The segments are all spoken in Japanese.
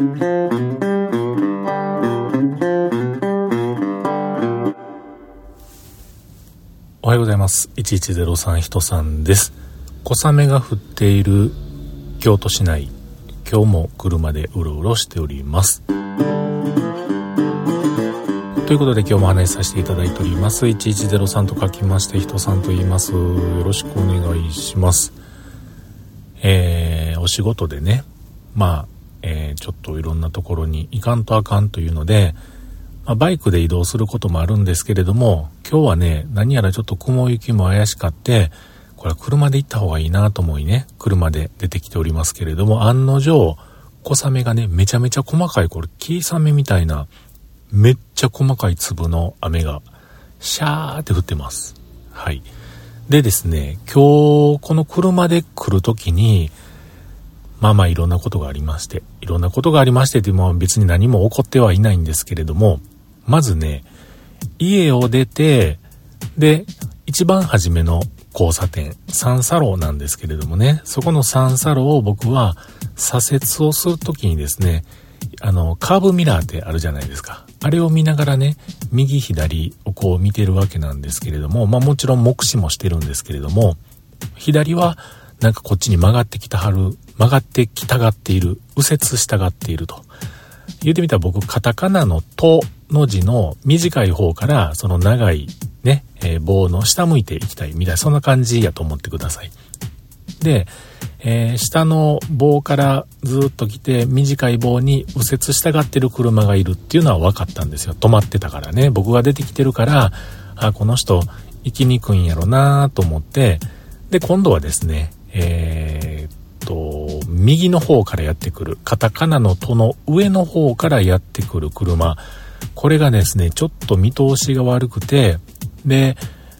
おはようございます。1103人さんです。小雨が降っている京都市内、今日も車でうろうろしております。ということで今日もお話しさせていただいております。1103と書きまして人さんと言います。よろしくお願いします。えー、お仕事でね、まあ、えー、ちょっといろんなところに行かんとあかんというので、まあ、バイクで移動することもあるんですけれども、今日はね、何やらちょっと雲行きも怪しかって、これは車で行った方がいいなと思いね、車で出てきておりますけれども、案の定、小雨がね、めちゃめちゃ細かい、これ、霧雨みたいな、めっちゃ細かい粒の雨が、シャーって降ってます。はい。でですね、今日、この車で来るときに、まあまあいろんなことがありまして、いろんなことがありましてって、も別に何も起こってはいないんですけれども、まずね、家を出て、で、一番初めの交差点、三叉路なんですけれどもね、そこの三叉路を僕は左折をするときにですね、あの、カーブミラーってあるじゃないですか。あれを見ながらね、右左をこう見てるわけなんですけれども、まあもちろん目視もしてるんですけれども、左はなんかこっちに曲がってきたはる、曲がってきたがっている、右折したがっていると。言うてみたら僕、カタカナのとの字の短い方からその長いね、えー、棒の下向いていきたいみたいな、そんな感じやと思ってください。で、えー、下の棒からずっと来て短い棒に右折したがってる車がいるっていうのは分かったんですよ。止まってたからね。僕が出てきてるから、あ、この人行きにくいんやろなと思って、で、今度はですね、えー、右の方からやってくる、カタカナのとの上の方からやってくる車、これがですね、ちょっと見通しが悪くて、で、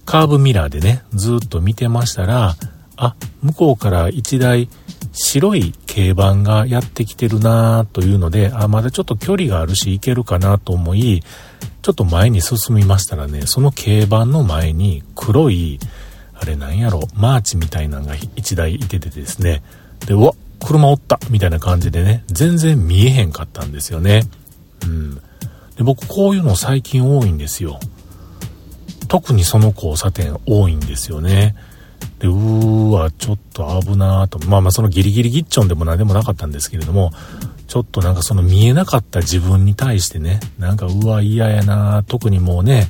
カーブミラーでね、ずっと見てましたら、あ、向こうから1台白い軽バンがやってきてるなというので、あ、まだちょっと距離があるし行けるかなと思い、ちょっと前に進みましたらね、その軽バンの前に黒い、あれなんやろ、マーチみたいなのが1台いててですね、で、うわ、車おったみたいな感じでね、全然見えへんかったんですよね。うん。で、僕こういうの最近多いんですよ。特にその交差点多いんですよね。で、うーわ、ちょっと危なーと。まあまあそのギリギリギッチョンでも何でもなかったんですけれども、ちょっとなんかその見えなかった自分に対してね、なんかうわ、嫌やな特にもうね、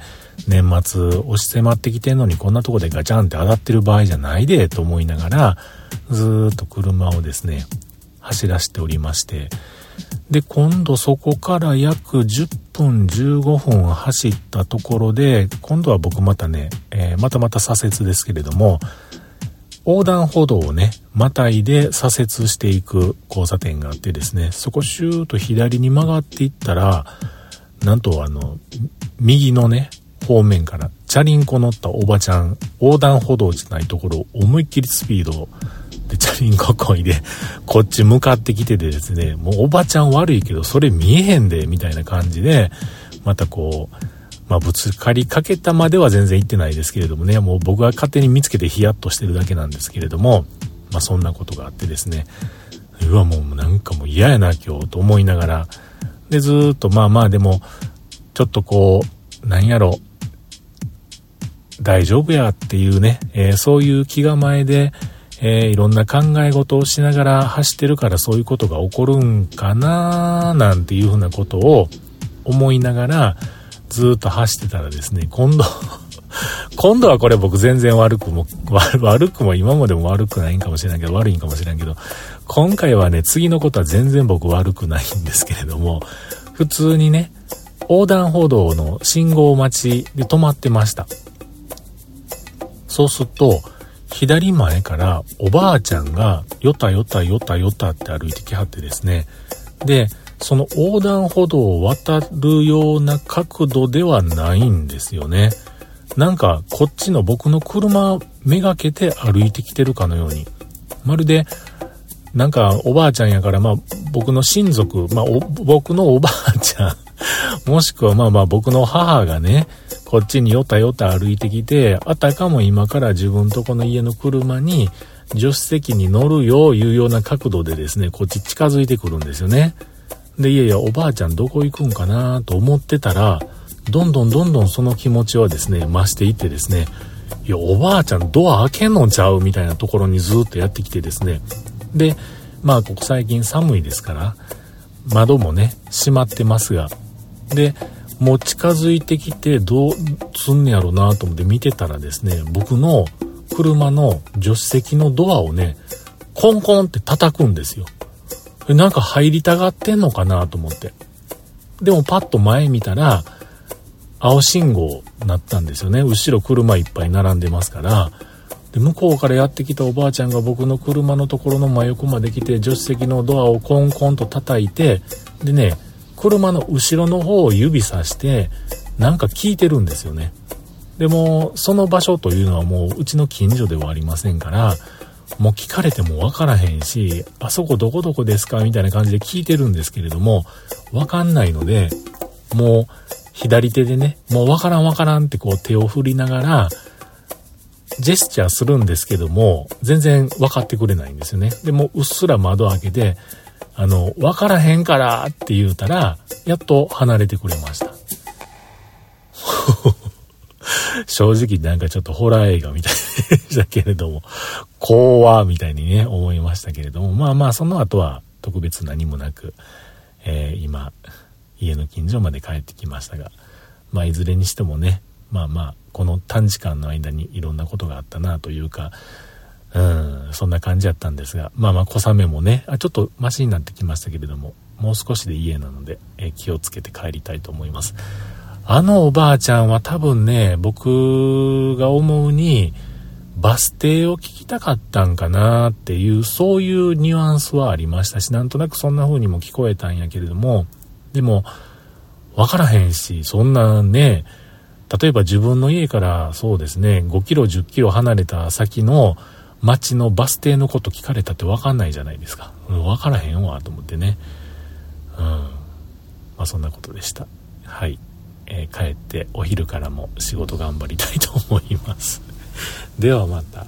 年末押し迫ってきてんのにこんなとこでガチャンって当たってる場合じゃないでと思いながら、ずーっと車をですね、走らせておりまして、で、今度そこから約10分、15分走ったところで、今度は僕またね、えー、またまた左折ですけれども、横断歩道をね、またいで左折していく交差点があってですね、そこシューと左に曲がっていったら、なんとあの、右のね、方面から、チャリンコ乗ったおばちゃん、横断歩道じゃないところを思いっきりスピードで、チャリンコこいで、こっち向かってきててですね、もうおばちゃん悪いけど、それ見えへんで、みたいな感じで、またこう、まあ、ぶつかりかけたまでは全然行ってないですけれどもね、もう僕が勝手に見つけてヒヤッとしてるだけなんですけれども、まあ、そんなことがあってですね、うわ、もうなんかもう嫌やな、今日、と思いながら、で、ずっと、まあまあでも、ちょっとこう、なんやろ、大丈夫やっていうね、えー、そういう気構えで、えー、いろんな考え事をしながら走ってるからそういうことが起こるんかななんていうふうなことを思いながらずっと走ってたらですね、今度 今度はこれ僕全然悪くも、悪くも今までも悪くないんかもしれないけど、悪いんかもしれんけど、今回はね、次のことは全然僕悪くないんですけれども、普通にね、横断歩道の信号待ちで止まってました。そうすると、左前からおばあちゃんがよたよたよたよたって歩いてきはってですね。で、その横断歩道を渡るような角度ではないんですよね。なんかこっちの僕の車めがけて歩いてきてるかのように。まるで、なんかおばあちゃんやからまあ僕の親族、まあ僕のおばあちゃん、もしくはまあまあ僕の母がね、こっちによたよた歩いてきて、あたかも今から自分とこの家の車に助手席に乗るよ、いうような角度でですね、こっち近づいてくるんですよね。で、いやいや、おばあちゃんどこ行くんかなと思ってたら、どんどんどんどんその気持ちはですね、増していってですね、いや、おばあちゃんドア開けんのちゃうみたいなところにずっとやってきてですね。で、まあ、ここ最近寒いですから、窓もね、閉まってますが、で、もう近づいてきてどうすんねやろなと思って見てたらですね、僕の車の助手席のドアをね、コンコンって叩くんですよ。なんか入りたがってんのかなと思って。でもパッと前見たら、青信号なったんですよね。後ろ車いっぱい並んでますから。で、向こうからやってきたおばあちゃんが僕の車のところの真横まで来て、助手席のドアをコンコンと叩いて、でね、車の後ろの方を指さして、なんか聞いてるんですよね。でも、その場所というのはもううちの近所ではありませんから、もう聞かれてもわからへんし、あそこどこどこですか？みたいな感じで聞いてるんですけれども、わかんないので、もう左手でね、もうわからんわからんってこう手を振りながら、ジェスチャーするんですけども、全然分かってくれないんですよね。でもうっすら窓開けて、あの、分からへんからって言うたら、やっと離れてくれました。正直なんかちょっとホラー映画みたいでしたけれども、怖みたいにね、思いましたけれども、まあまあその後は特別何もなく、えー、今、家の近所まで帰ってきましたが、まあいずれにしてもね、まあまあ、この短時間の間にいろんなことがあったなというか、うん、そんな感じやったんですが、まあまあ小雨もね、あちょっとマシになってきましたけれども、もう少しで家なので、え気をつけて帰りたいと思います。あのおばあちゃんは多分ね、僕が思うに、バス停を聞きたかったんかなっていう、そういうニュアンスはありましたし、なんとなくそんな風にも聞こえたんやけれども、でも、わからへんし、そんなね、例えば自分の家からそうですね、5キロ、10キロ離れた先の街のバス停のこと聞かれたってわかんないじゃないですか。わからへんわ、と思ってね。うん。まあそんなことでした。はい。えー、帰ってお昼からも仕事頑張りたいと思います。ではまた。